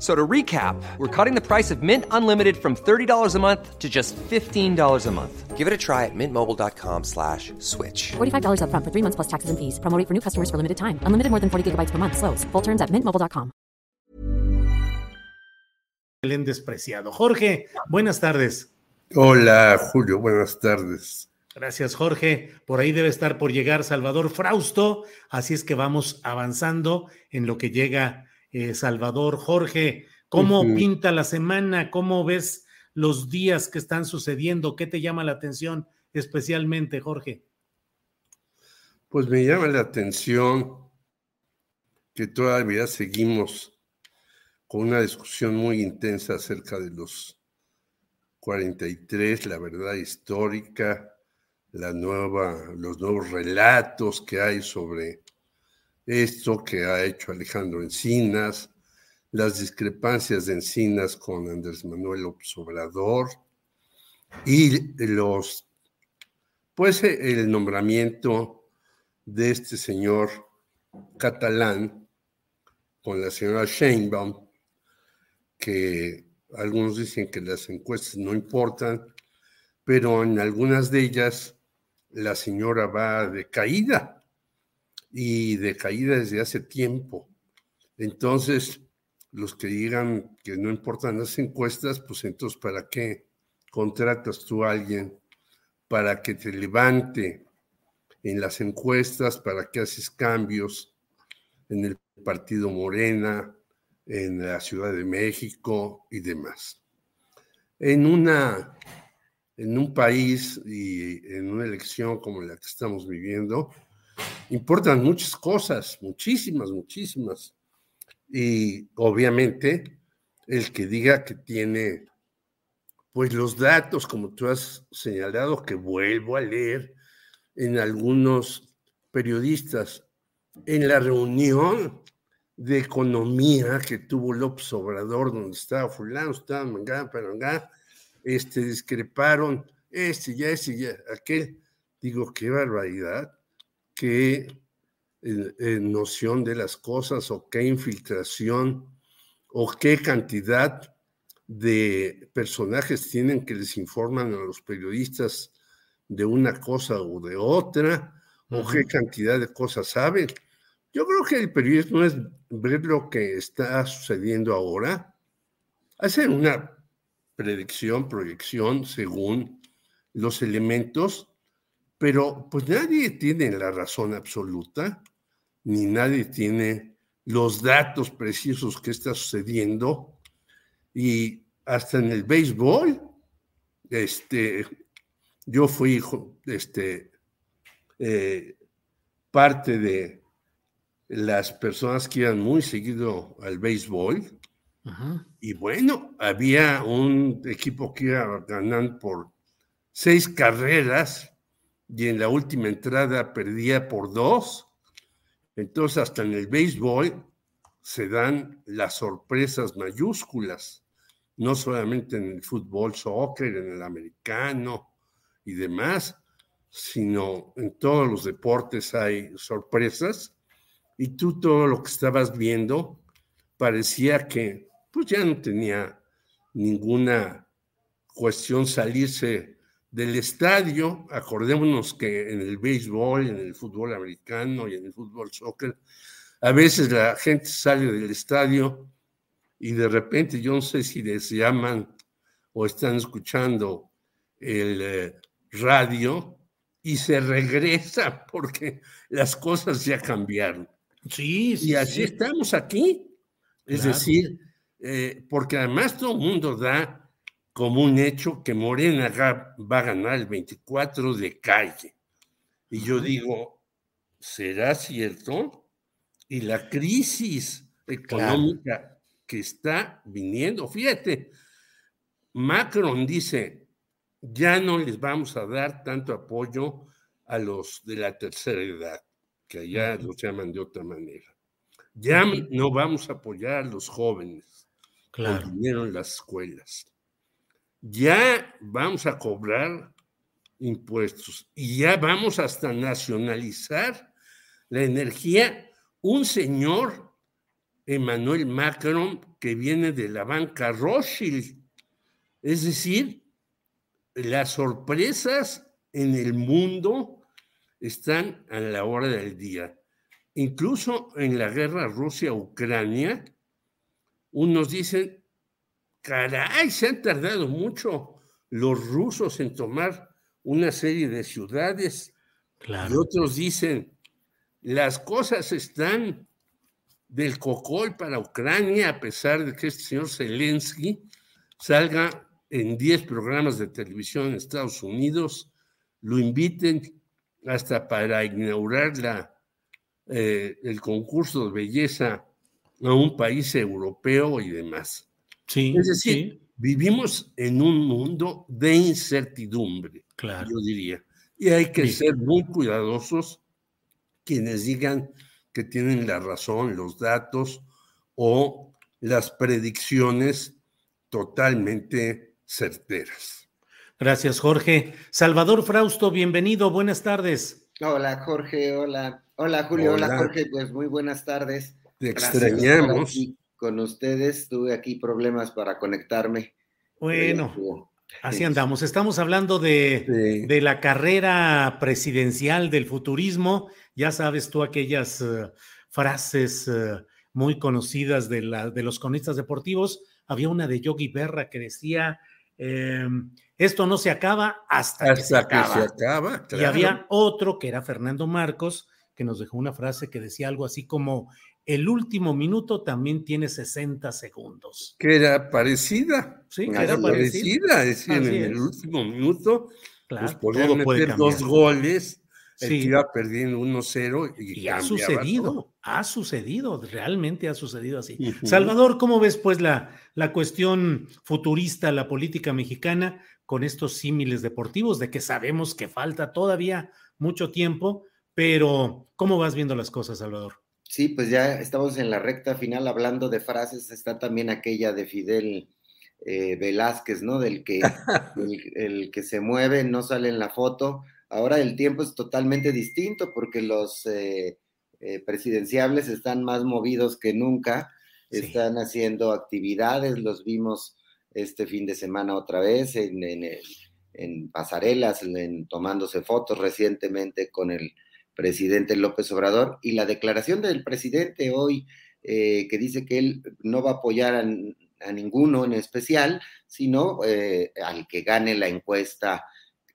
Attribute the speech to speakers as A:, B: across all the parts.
A: So to recap, we're cutting the price of Mint Unlimited from $30 a month to just $15 a month. Give it a try at mintmobile.com slash switch.
B: $45 up front for three months plus taxes and fees. Promoting for new customers for limited time. Unlimited more than 40 gigabytes per month. Slows. Full terms at mintmobile.com.
C: El despreciado. Jorge, buenas tardes.
D: Hola, Julio, buenas tardes.
C: Gracias, Jorge. Por ahí debe estar por llegar Salvador Frausto. Así es que vamos avanzando en lo que llega eh, Salvador. Jorge, ¿cómo pinta la semana? ¿Cómo ves los días que están sucediendo? ¿Qué te llama la atención especialmente, Jorge?
D: Pues me llama la atención que todavía seguimos con una discusión muy intensa acerca de los 43, la verdad histórica, la nueva, los nuevos relatos que hay sobre esto que ha hecho Alejandro Encinas, las discrepancias de Encinas con Andrés Manuel López Obrador y los, pues el nombramiento de este señor catalán con la señora Sheinbaum, que algunos dicen que las encuestas no importan, pero en algunas de ellas la señora va de caída y de caída desde hace tiempo. Entonces, los que digan que no importan las encuestas, pues entonces, ¿para qué contratas tú a alguien para que te levante en las encuestas, para que haces cambios en el partido Morena, en la Ciudad de México y demás? En una en un país y en una elección como la que estamos viviendo, importan muchas cosas, muchísimas, muchísimas. Y obviamente el que diga que tiene, pues los datos, como tú has señalado, que vuelvo a leer en algunos periodistas, en la reunión de economía que tuvo López Obrador, donde estaba fulano, estaba mangá, perangá, este, discreparon, este ya, este ya, aquel. Digo, qué barbaridad, qué eh, eh, noción de las cosas o qué infiltración o qué cantidad de personajes tienen que les informan a los periodistas de una cosa o de otra, o qué cantidad de cosas saben. Yo creo que el periodismo es ver lo que está sucediendo ahora, hacer una predicción, proyección según los elementos, pero pues nadie tiene la razón absoluta, ni nadie tiene los datos precisos que está sucediendo, y hasta en el béisbol, este, yo fui este, eh, parte de las personas que iban muy seguido al béisbol,
C: Ajá.
D: y bueno, había un equipo que iba ganando por seis carreras y en la última entrada perdía por dos. Entonces, hasta en el béisbol se dan las sorpresas mayúsculas, no solamente en el fútbol, soccer, en el americano y demás, sino en todos los deportes hay sorpresas. Y tú todo lo que estabas viendo parecía que pues ya no tenía ninguna cuestión salirse del estadio. Acordémonos que en el béisbol, en el fútbol americano y en el fútbol soccer, a veces la gente sale del estadio y de repente, yo no sé si les llaman o están escuchando el eh, radio y se regresa porque las cosas ya cambiaron.
C: Sí, sí
D: Y así estamos aquí. Es
C: Claro.
D: decir, eh, porque además todo el mundo da como un hecho que Morena va a ganar el 24 de calle. Y yo digo, ¿será cierto? Y la crisis económica que está viniendo, fíjate, Macron dice, ya no les vamos a dar tanto apoyo a los de la tercera edad, que allá los llaman de otra manera. Ya no vamos a apoyar a los jóvenes
C: Claro.
D: con dinero en las escuelas. Ya vamos a cobrar impuestos y ya vamos hasta nacionalizar la energía. Un señor, Emmanuel Macron, que viene de la banca Rothschild. Es decir, las sorpresas en el mundo están a la hora del día. Incluso en la guerra Rusia-Ucrania, unos dicen, caray, se han tardado mucho los rusos en tomar una serie de ciudades. Y otros dicen, las cosas están del cocol para Ucrania, a pesar de que este señor Zelensky salga en 10 programas de televisión en Estados Unidos, lo inviten hasta para inaugurar la, eh, el concurso de belleza a un país europeo y demás.
C: Sí,
D: Es decir,
C: sí,
D: vivimos en un mundo de incertidumbre
C: claro.
D: yo diría. Y hay que ser muy cuidadosos quienes digan que tienen la razón, los datos o las predicciones totalmente certeras.
C: Gracias, Jorge. Salvador Frausto, bienvenido. Buenas tardes.
E: Hola Jorge, hola. Hola Julio, hola,
D: Hola.
E: Jorge, pues muy buenas tardes.
D: Te
E: Gracias
D: extrañamos.
E: Con ustedes, tuve aquí problemas para conectarme.
C: Bueno, así
E: sí.
C: andamos. Estamos hablando de,
D: Sí.
C: de la carrera presidencial del futurismo. Ya sabes tú aquellas eh, frases eh, muy conocidas de, la, de los cronistas deportivos. Había una de Yogi Berra que decía, eh, esto no se acaba hasta, que se
D: que
C: acaba.
D: se acaba,
C: Y
D: claro.
C: había otro que era Fernando Marcos, que nos dejó una frase que decía algo así como, el último minuto también tiene 60 segundos.
D: que era parecida.
C: Sí, que era.
D: Parecida, es decir,
C: Así
D: en
C: es.
D: el último minuto,
C: Claro,
D: pues podían
C: todo puede
D: meter
C: cambiar.
D: dos goles, el
C: Sí.
D: que iba perdiendo 1-0 y,
C: Y ha sucedido,
D: todo.
C: ha sucedido, realmente ha sucedido así. Salvador, ¿cómo ves pues la, la cuestión futurista, la política mexicana con estos símiles deportivos de que sabemos que falta todavía mucho tiempo, pero ¿cómo vas viendo las cosas, Salvador?
E: Sí, pues ya estamos en la recta final hablando de frases. Está también aquella de Fidel eh, Velázquez, ¿no? Del que, el, el que se mueve no sale en la foto. Ahora el tiempo es totalmente distinto porque los eh, eh, presidenciables están más movidos que nunca.
C: Sí.
E: Están haciendo actividades, los vimos este fin de semana otra vez en, en, en pasarelas, en, tomándose fotos recientemente con el presidente López Obrador y la declaración del presidente hoy eh, que dice que él no va a apoyar a, ninguno en especial, sino eh, al que gane la encuesta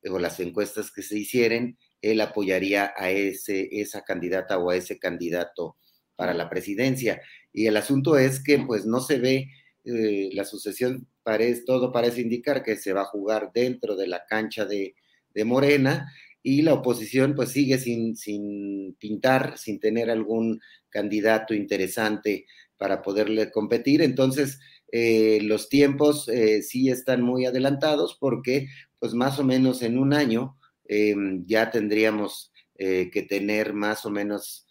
E: o las encuestas que se hicieren, él apoyaría a ese, esa candidata o a ese candidato para la presidencia. Y el asunto es que pues no se ve eh, la sucesión, parece, todo parece indicar que se va a jugar dentro de la cancha de, de Morena y la oposición pues sigue sin, sin pintar, sin tener algún candidato interesante para poderle competir. Entonces, eh, los tiempos eh, sí están muy adelantados porque pues más o menos en un año eh, ya tendríamos que tener más o menos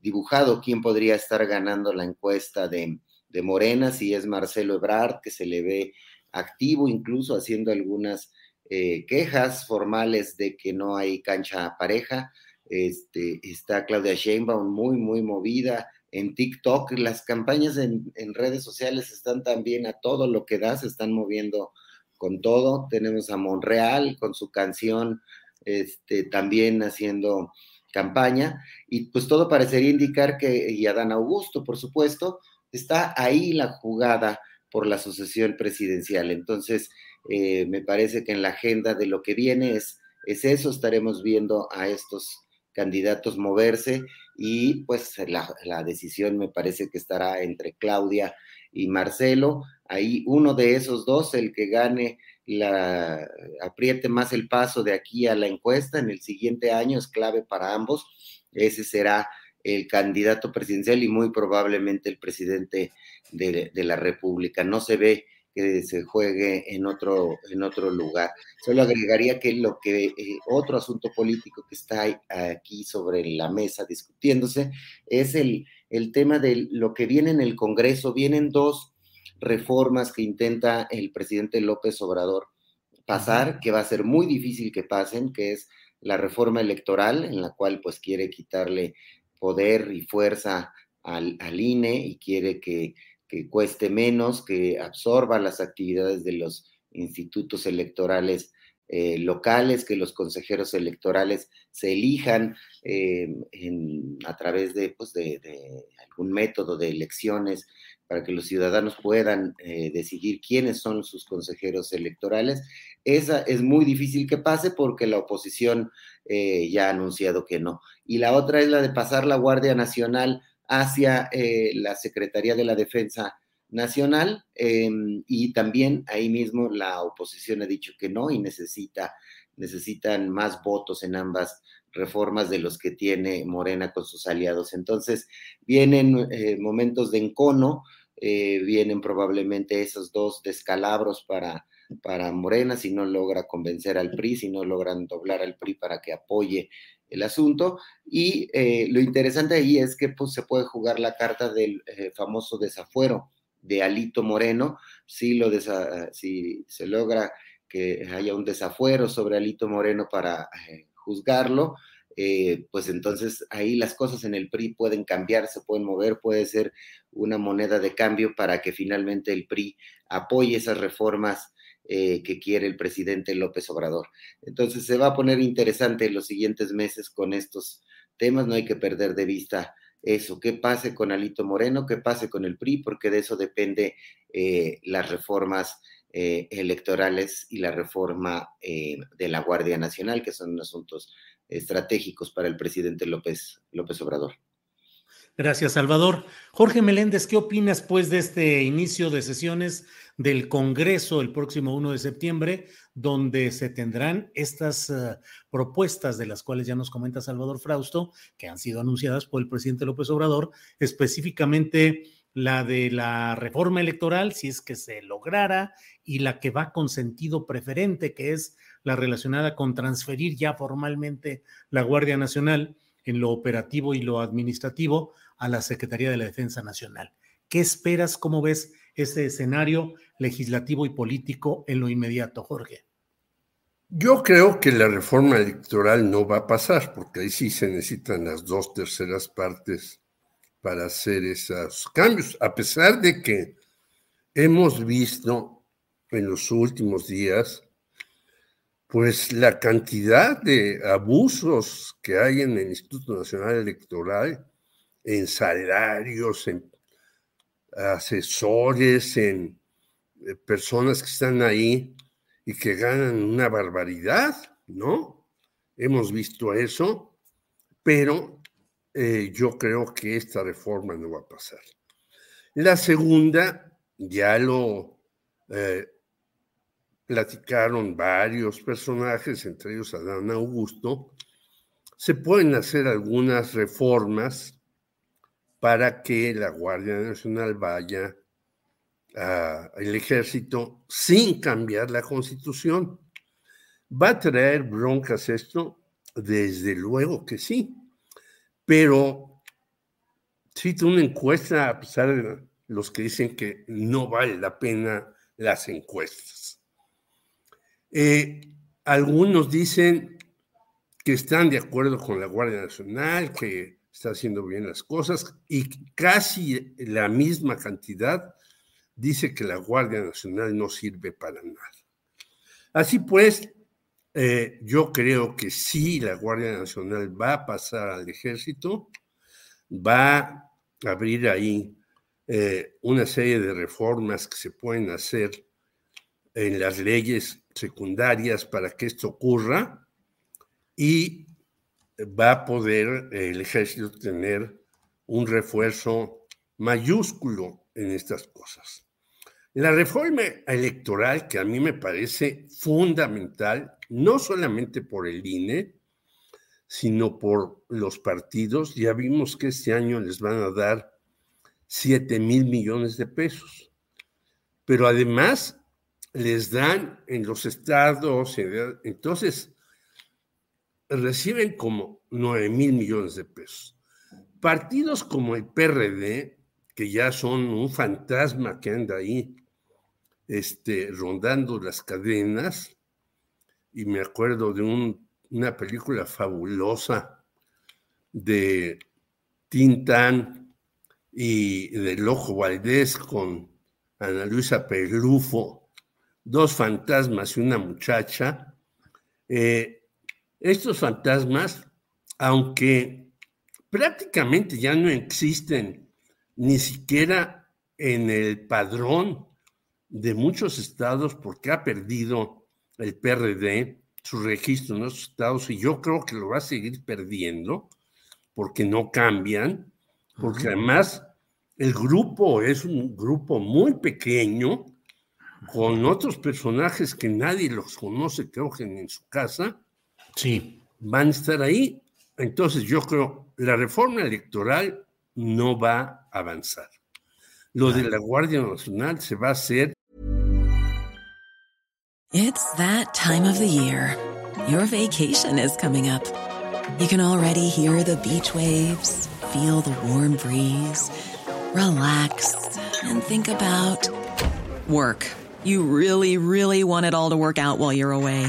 E: dibujado quién podría estar ganando la encuesta de, de Morena, si es Marcelo Ebrard, que se le ve activo, incluso haciendo algunas eh, quejas formales de que no hay cancha pareja. Este, está Claudia Sheinbaum muy, muy movida en TikTok. Las campañas en, en, redes sociales están también a todo lo que da, se están moviendo con todo. Tenemos a Monreal con su canción este, también haciendo campaña y pues todo parecería indicar que, y Adán Augusto, por supuesto, está ahí la jugada por la sucesión presidencial. Entonces, eh, me parece que en la agenda de lo que viene es, es eso, estaremos viendo a estos candidatos moverse y pues la, la, decisión me parece que estará entre Claudia y Marcelo. Ahí uno de esos dos, el que gane la apriete más el paso de aquí a la encuesta en el siguiente año es clave para ambos. Ese será el candidato presidencial y muy probablemente el presidente de, la República. No se ve que se juegue en otro, en otro lugar. Solo agregaría que lo que eh, otro asunto político que está aquí sobre la mesa discutiéndose es el, el tema de lo que viene en el Congreso. Vienen dos reformas que intenta el presidente López Obrador pasar, que va a ser muy difícil que pasen, que es la reforma electoral, en la cual pues quiere quitarle poder y fuerza al, INE y quiere que, cueste menos, que absorba las actividades de los institutos electorales eh, locales, que los consejeros electorales se elijan eh, a través de, pues, de, algún método de elecciones para que los ciudadanos puedan eh, decidir quiénes son sus consejeros electorales. Esa es muy difícil que pase porque la oposición ya ha anunciado que no. Y la otra es la de pasar la Guardia Nacional hacia eh, la Secretaría de la Defensa Nacional em, y también ahí mismo la oposición ha dicho que no y necesita, necesitan más votos en ambas reformas de los que tiene Morena con sus aliados. Entonces, vienen eh, momentos de encono, eh, vienen probablemente esos dos descalabros para, para Morena si no logra convencer al PRI, si no logran doblar al PRI para que apoye el asunto. Y eh, lo interesante ahí es que pues, se puede jugar la carta del famoso desafuero de Alito Moreno, si, lo si se logra que haya un desafuero sobre Alito Moreno para juzgarlo, eh, pues entonces ahí las cosas en el PRI pueden cambiar, se pueden mover, puede ser una moneda de cambio para que finalmente el PRI apoye esas reformas eh, que quiere el presidente López Obrador. Entonces se va a poner interesante los siguientes meses con estos temas, no hay que perder de vista eso, qué pase con Alito Moreno, qué pase con el PRI, porque de eso depende eh, las reformas eh, electorales y la reforma eh, de la Guardia Nacional, que son asuntos estratégicos para el presidente López, López Obrador.
C: Gracias, Salvador. Jorge Meléndez, ¿qué opinas pues de este inicio de sesiones del Congreso el próximo 1 de septiembre, donde se tendrán estas uh, propuestas de las cuales ya nos comenta Salvador Frausto, que han sido anunciadas por el presidente López Obrador, específicamente la de la reforma electoral, si es que se lograra, y la que va con sentido preferente, que es la relacionada con transferir ya formalmente la Guardia Nacional en lo operativo y lo administrativo a la Secretaría de la Defensa Nacional. ¿Qué esperas? ¿Cómo ves ese escenario legislativo y político en lo inmediato, Jorge?
D: Yo creo que la reforma electoral no va a pasar, porque ahí sí se necesitan las dos terceras partes para hacer esos cambios, a pesar de que hemos visto en los últimos días, pues la cantidad de abusos que hay en el Instituto Nacional Electoral, en salarios, en asesores, en eh, personas que están ahí y que ganan una barbaridad, ¿no? Hemos visto eso, pero eh, yo creo que esta reforma no va a pasar. La segunda, ya lo eh, platicaron varios personajes, entre ellos Adán Augusto, se pueden hacer algunas reformas para que la Guardia Nacional vaya al ejército sin cambiar la constitución. ¿Va a traer broncas esto? Desde luego que sí. Pero si una encuesta, a pesar de los que dicen que no vale la pena las encuestas. Eh, algunos dicen que están de acuerdo con la Guardia Nacional, que está haciendo bien las cosas, y casi la misma cantidad dice que la Guardia Nacional no sirve para nada. Así pues, eh, yo creo que sí, la Guardia Nacional va a pasar al ejército, va a abrir ahí eh, una serie de reformas que se pueden hacer en las leyes secundarias para que esto ocurra y va a poder el ejército tener un refuerzo mayúsculo en estas cosas. La reforma electoral, que a mí me parece fundamental, no solamente por el INE, sino por los partidos, ya vimos que este año les van a dar 7 mil millones de pesos. Pero además les dan en los estados, entonces reciben como 9 mil millones de pesos. Partidos como el PRD, que ya son un fantasma que anda ahí este, rondando las cadenas, y me acuerdo de una película fabulosa de Tintán y de Lojo Valdés con Ana Luisa Pelufo, dos fantasmas y una muchacha. Eh, estos fantasmas, aunque prácticamente ya no existen ni siquiera en el padrón de muchos estados porque ha perdido el PRD su registro en esos estados y yo creo que lo va a seguir perdiendo porque no cambian, porque además el grupo es un grupo muy pequeño con otros personajes que nadie los conoce, creo que en su casa.
C: Sí.
D: Van a estar ahí. Entonces yo creo la reforma electoral no va a avanzar. Lo de la Guardia Nacional se va a hacer
F: It's that time of the year. Your vacation is coming up. You can already hear the beach waves, feel the warm breeze, relax, and think about work. You really, really want it all to work out while you're away.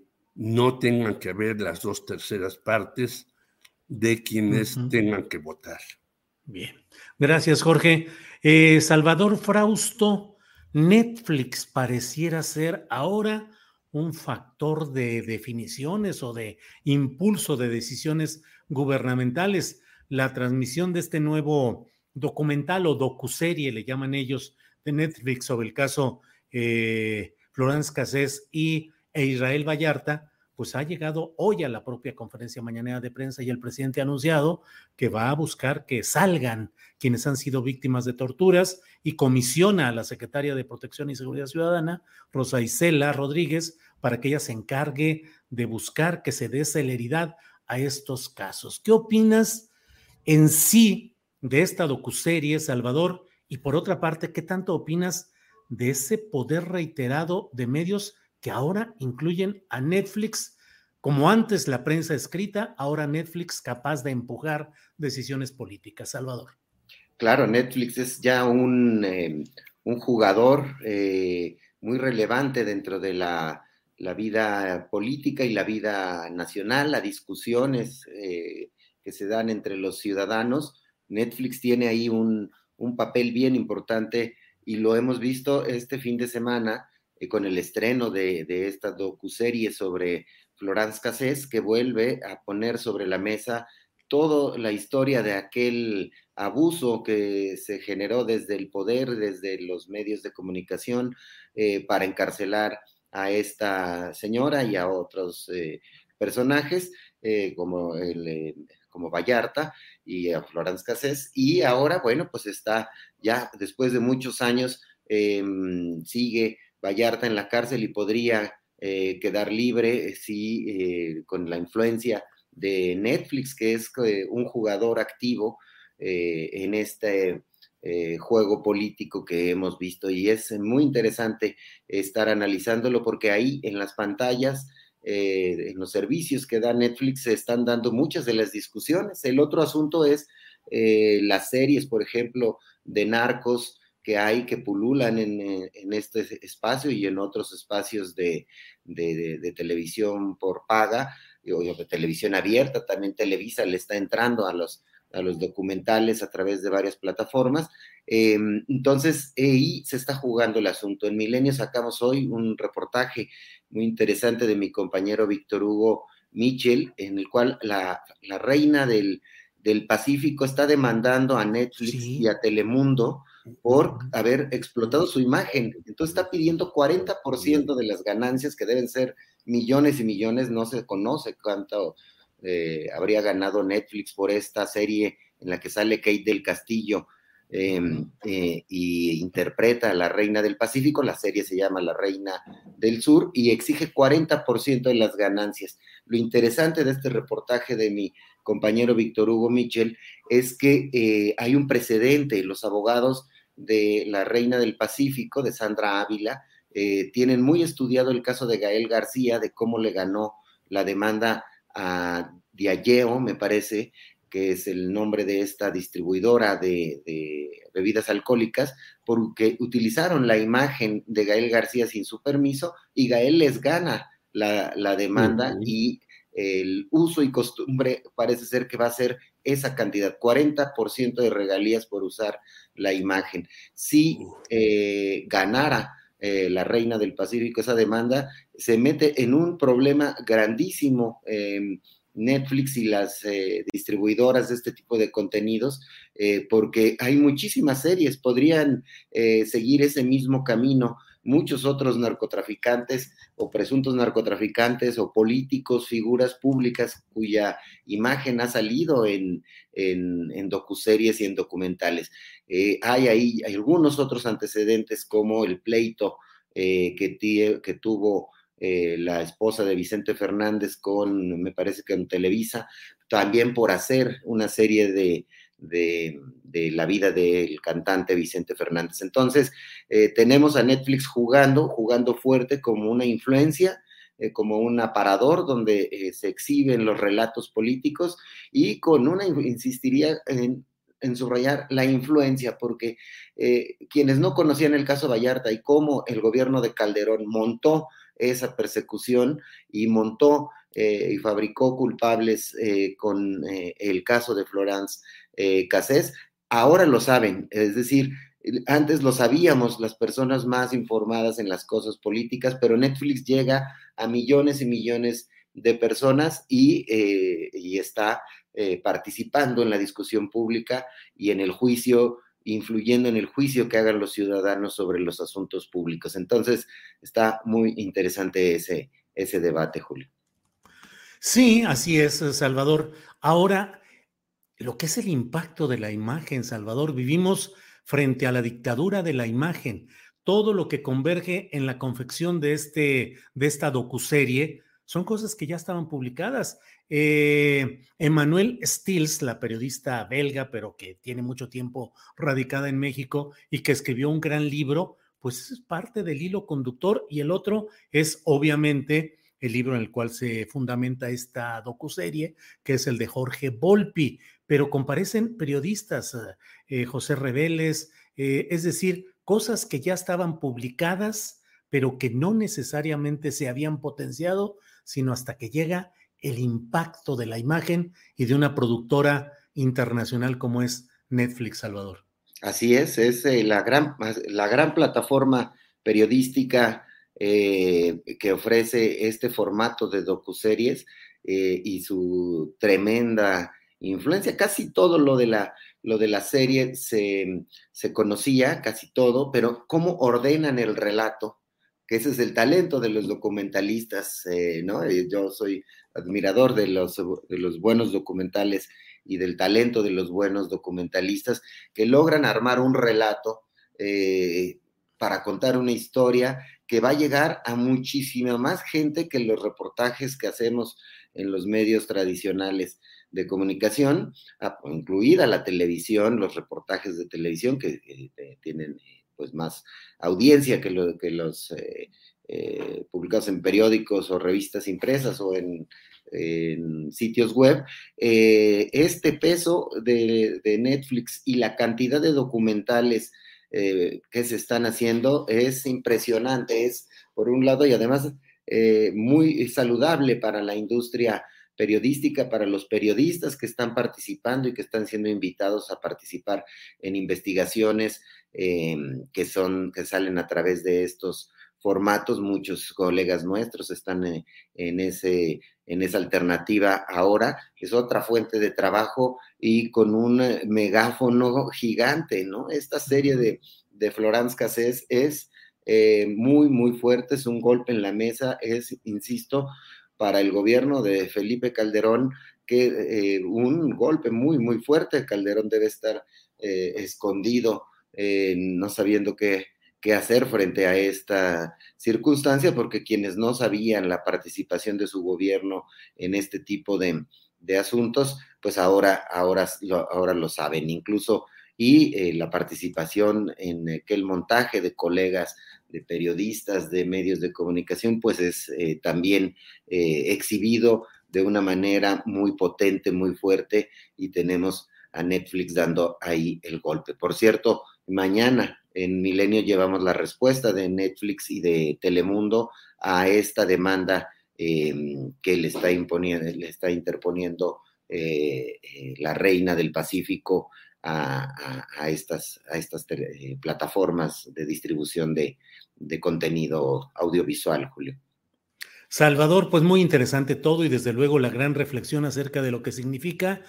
D: no tengan que ver las dos terceras partes de quienes uh -huh. tengan que votar.
C: Bien, gracias Jorge. Eh, Salvador Frausto, Netflix pareciera ser ahora un factor de definiciones o de impulso de decisiones gubernamentales. La transmisión de este nuevo documental o docuserie, le llaman ellos, de Netflix sobre el caso eh, Florence Cassés y e Israel Vallarta, pues ha llegado hoy a la propia conferencia mañanera de prensa y el presidente ha anunciado que va a buscar que salgan quienes han sido víctimas de torturas y comisiona a la secretaria de Protección y Seguridad Ciudadana, Rosa Isela Rodríguez, para que ella se encargue de buscar que se dé celeridad a estos casos. ¿Qué opinas en sí de esta docuserie, Salvador? Y por otra parte, ¿qué tanto opinas de ese poder reiterado de medios que ahora incluyen a Netflix, como antes la prensa escrita, ahora Netflix capaz de empujar decisiones políticas. Salvador.
E: Claro, Netflix es ya un, eh, un jugador eh, muy relevante dentro de la, la, vida política y la vida nacional, las discusiones eh, que se dan entre los ciudadanos. Netflix tiene ahí un, un papel bien importante y lo hemos visto este fin de semana con el estreno de, esta docuserie sobre Florence Cassés, que vuelve a poner sobre la mesa toda la historia de aquel abuso que se generó desde el poder, desde los medios de comunicación, eh, para encarcelar a esta señora y a otros eh, personajes, eh, como, como Vallarta y a Florence Cassés. Y ahora, bueno, pues está ya después de muchos años, em, sigue Vallarta en la cárcel y podría eh, quedar libre si eh, con la influencia de Netflix, que es eh, un jugador activo eh, en este eh, juego político que hemos visto. Y es muy interesante estar analizándolo porque ahí en las pantallas, en los servicios que da Netflix, se están dando muchas de las discusiones. El otro asunto es las series, por ejemplo, de narcos que hay que pululan en, este espacio y en otros espacios de, de televisión por paga o de televisión abierta, también Televisa le está entrando a los, a los documentales a través de varias plataformas. Em, entonces, ahí se está jugando el asunto. En Milenio sacamos hoy un reportaje muy interesante de mi compañero Víctor Hugo Mitchell, en el cual la, reina del, Pacífico está demandando a Netflix y a Telemundo por haber explotado su imagen. Entonces está pidiendo 40% de las ganancias que deben ser millones y millones, no se conoce cuánto eh, habría ganado Netflix por esta serie en la que sale Kate del Castillo em, eh, y interpreta a la Reina del Pacífico, la serie se llama La Reina del Sur y exige 40% de las ganancias. Lo interesante de este reportaje de mi compañero Víctor Hugo Mitchell es que eh, hay un precedente, los abogados de la Reina del Pacífico, de Sandra Ávila, eh, tienen muy estudiado el caso de Gael García, de cómo le ganó la demanda a Diageo, me parece, que es el nombre de esta distribuidora de, bebidas alcohólicas, porque utilizaron la imagen de Gael García sin su permiso y Gael les gana la, demanda y el uso y costumbre parece ser que va a ser esa cantidad, 40% de regalías por usar la imagen. Si eh, ganara eh, la reina del Pacífico, esa demanda, se mete en un problema grandísimo. Netflix y las eh, distribuidoras de este tipo de contenidos, eh, porque hay muchísimas series, podrían seguir ese mismo camino muchos otros narcotraficantes o presuntos narcotraficantes o políticos, figuras públicas cuya imagen ha salido en, en, docuseries y en documentales. Eh, hay ahí algunos otros antecedentes como el pleito eh, que, que, tuvo eh, la esposa de Vicente Fernández con, me parece que en Televisa, también por hacer una serie de, de, la vida del cantante Vicente Fernández. Entonces, eh, tenemos a Netflix jugando, jugando fuerte como una influencia, eh, como un aparador donde eh, se exhiben los relatos políticos y con una, insistiría en, en subrayar la influencia, porque quienes no conocían el caso Vallarta y cómo el gobierno de Calderón montó esa persecución y montó y fabricó culpables con el caso de Florence eh, Cassés, ahora lo saben, es decir, antes lo sabíamos las personas más informadas en las cosas políticas, pero Netflix llega a millones y millones de personas y, eh, está eh, participando en la discusión pública y en el juicio, influyendo en el juicio que hagan los ciudadanos sobre los asuntos públicos. Entonces, está muy interesante ese, ese debate, Julio.
C: Sí, así es, Salvador. Ahora, lo que es el impacto de la imagen, Salvador. Vivimos frente a la dictadura de la imagen. Todo lo que converge en la confección de, este, de esta docuserie son cosas que ya estaban publicadas. Eh, Emmanuel Stills, la periodista belga, pero que tiene mucho tiempo radicada en México y que escribió un gran libro, pues es parte del hilo conductor y el otro es obviamente el libro en el cual se fundamenta esta docuserie, que es el de Jorge Volpi pero comparecen periodistas, eh, José Reveles, eh, es decir, cosas que ya estaban publicadas, pero que no necesariamente se habían potenciado, sino hasta que llega el impacto de la imagen y de una productora internacional como es Netflix, Salvador.
E: Así es, es eh, la, gran, la gran plataforma periodística que ofrece este formato de docuseries y su tremenda influencia. Casi todo lo de la, lo de la serie se, conocía, casi todo, pero cómo ordenan el relato, que ese es el talento de los documentalistas, eh, ¿no? Eh, yo soy admirador de los, de los buenos documentales y del talento de los buenos documentalistas que logran armar un relato eh, para contar una historia que va a llegar a muchísima más gente que los reportajes que hacemos en los medios tradicionales de comunicación, incluida la televisión, los reportajes de televisión que eh, tienen eh, pues más audiencia que los eh, publicados en periódicos o revistas impresas o en, sitios web, este peso de, Netflix y la cantidad de documentales que se están haciendo es impresionante, es por un lado y además muy saludable para la industria periodística para los periodistas que están participando y que están siendo invitados a participar en investigaciones eh, que son, que salen a través de estos formatos. Muchos colegas nuestros están en, en, ese, en esa alternativa ahora. Es otra fuente de trabajo y con un megáfono gigante, ¿no? Esta serie de, de Florence Cassés es eh, muy, muy fuerte, es un golpe en la mesa, es, insisto, para el gobierno de Felipe Calderón, que eh, un golpe muy, muy fuerte. Calderón debe estar eh, escondido, eh, no sabiendo qué, qué hacer frente a esta circunstancia, porque quienes no sabían la participación de su gobierno en este tipo de, de asuntos, pues ahora, ahora, ahora lo saben. Incluso y la participación en aquel montaje de colegas de periodistas, de medios de comunicación, pues es eh, también eh, exhibido de una manera muy potente, muy fuerte, y tenemos a Netflix dando ahí el golpe. Por cierto, mañana en Milenio llevamos la respuesta de Netflix y de Telemundo a esta demanda em, que le está, imponiendo, le está interponiendo eh, la reina del Pacífico a, estas, a estas eh, plataformas de distribución de, contenido audiovisual, Julio.
C: Salvador, pues muy interesante todo y desde luego la gran reflexión acerca de lo que significa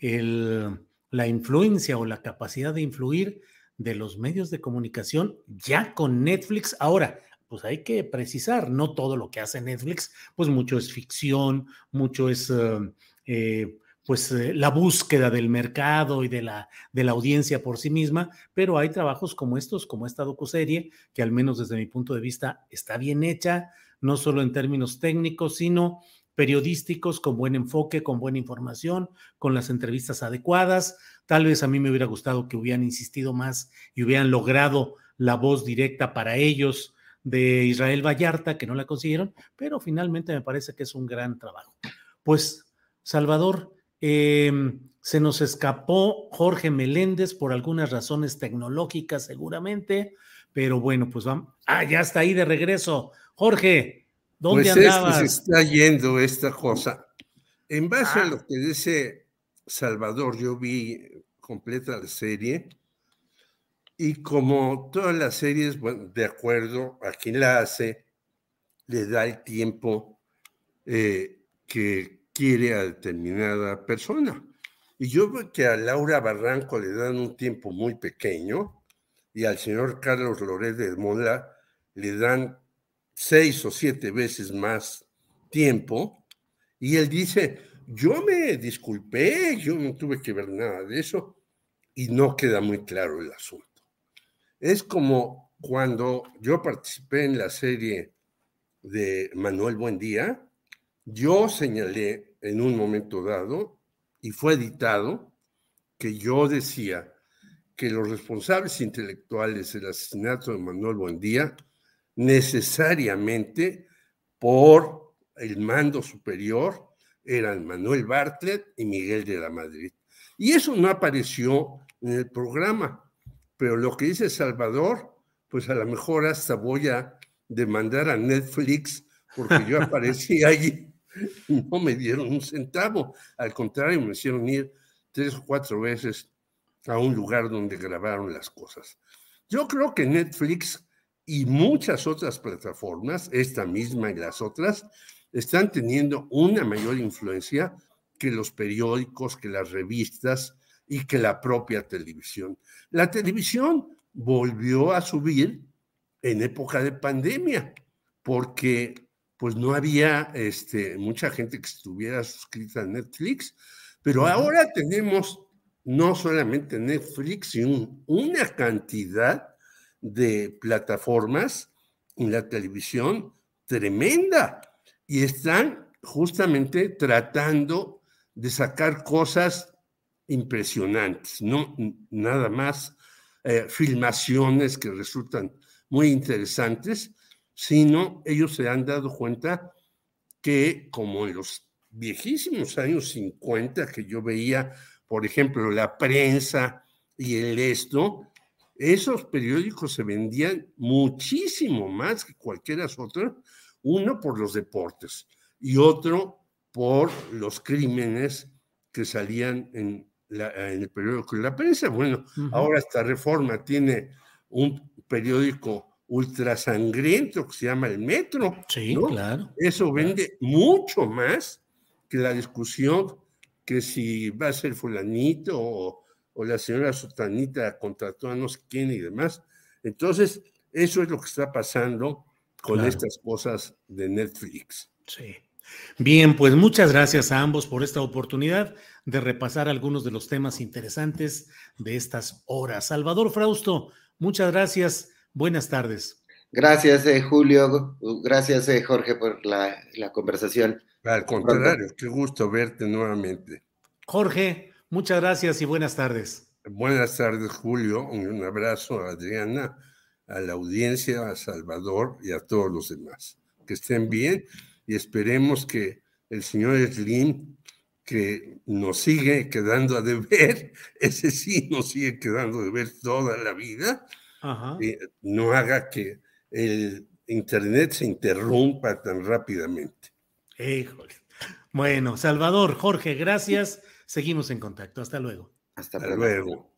C: la influencia o la capacidad de influir de los medios de comunicación ya con Netflix. Ahora, pues hay que precisar, no todo lo que hace Netflix, pues mucho es ficción, mucho es eh, eh, pues eh, la búsqueda del mercado y de la, de la audiencia por sí misma, pero hay trabajos como estos, como esta docuserie, que al menos desde mi punto de vista está bien hecha, no solo en términos técnicos, sino periodísticos, con buen enfoque, con buena información, con las entrevistas adecuadas. Tal vez a mí me hubiera gustado que hubieran insistido más y hubieran logrado la voz directa para ellos de Israel Vallarta, que no la consiguieron, pero finalmente me parece que es un gran trabajo. Pues, Salvador, Em, se nos escapó Jorge Meléndez por algunas razones tecnológicas seguramente, pero bueno, pues vamos. Ah, ya está ahí de regreso. Jorge, ¿dónde pues andabas?
D: se está yendo esta cosa. En base a ah. lo que dice Salvador, yo vi completa la serie y como todas las series, bueno, de acuerdo a quien la hace, le da el tiempo eh, que quiere a determinada persona. Y yo veo que a Laura Barranco le dan un tiempo muy pequeño y al señor Carlos Loret de Mola le dan seis o siete veces más tiempo. Y él dice, yo me disculpé, yo no tuve que ver nada de eso. Y no queda muy claro el asunto. Es como cuando yo participé en la serie de Manuel Buendía, yo señalé en un momento dado y fue editado que yo decía que los responsables intelectuales del asesinato de Manuel Buendía necesariamente por el mando superior eran Manuel Bartlett y Miguel de la Madrid. Y eso no apareció en el programa, pero lo que dice Salvador, pues a lo mejor hasta voy a demandar a Netflix porque yo aparecí allí no me dieron un centavo. Al contrario, me hicieron ir tres o cuatro veces a un lugar donde grabaron las cosas. Yo creo que Netflix y muchas otras plataformas, esta misma y las otras, están teniendo una mayor influencia que los periódicos, que las revistas y que la propia televisión. La televisión volvió a subir en época de pandemia, porque pues no había este, mucha gente que estuviera suscrita a Netflix, pero ahora tenemos no solamente Netflix, sino una cantidad de plataformas en la televisión tremenda. Y están justamente tratando de sacar cosas impresionantes, no nada más eh, filmaciones que resultan muy interesantes, sino ellos se han dado cuenta que como en los viejísimos años 50 que yo veía, por ejemplo, la prensa y el esto, esos periódicos se vendían muchísimo más que cualquiera otro, uno por los deportes y otro por los crímenes que salían en, el periódico de la prensa. Bueno, ahora esta reforma tiene un periódico ultra sangriento que se llama el Metro.
C: Sí, claro.
D: Eso vende mucho más que la discusión que si va a ser fulanito o, la señora Sotanita contrató a no sé quién y demás. Entonces, eso es lo que está pasando con estas cosas de Netflix.
C: Sí. Bien, pues muchas gracias a ambos por esta oportunidad de repasar algunos de los temas interesantes de estas horas. Salvador Frausto, muchas gracias. Buenas tardes.
E: Gracias, eh, Julio. Gracias, eh, Jorge, por la, conversación.
D: Al contrario, qué gusto verte nuevamente.
C: Jorge, muchas gracias y buenas tardes.
D: Buenas tardes, Julio. Un abrazo a Adriana, a la audiencia, a Salvador y a todos los demás. Que estén bien y esperemos que el señor Slim, que nos sigue quedando a deber, ese sí nos sigue quedando a deber toda la vida, eh, no haga que el Internet se interrumpa tan rápidamente.
C: Bueno, Salvador, Jorge, gracias. Seguimos en contacto. Hasta luego.
D: Hasta luego.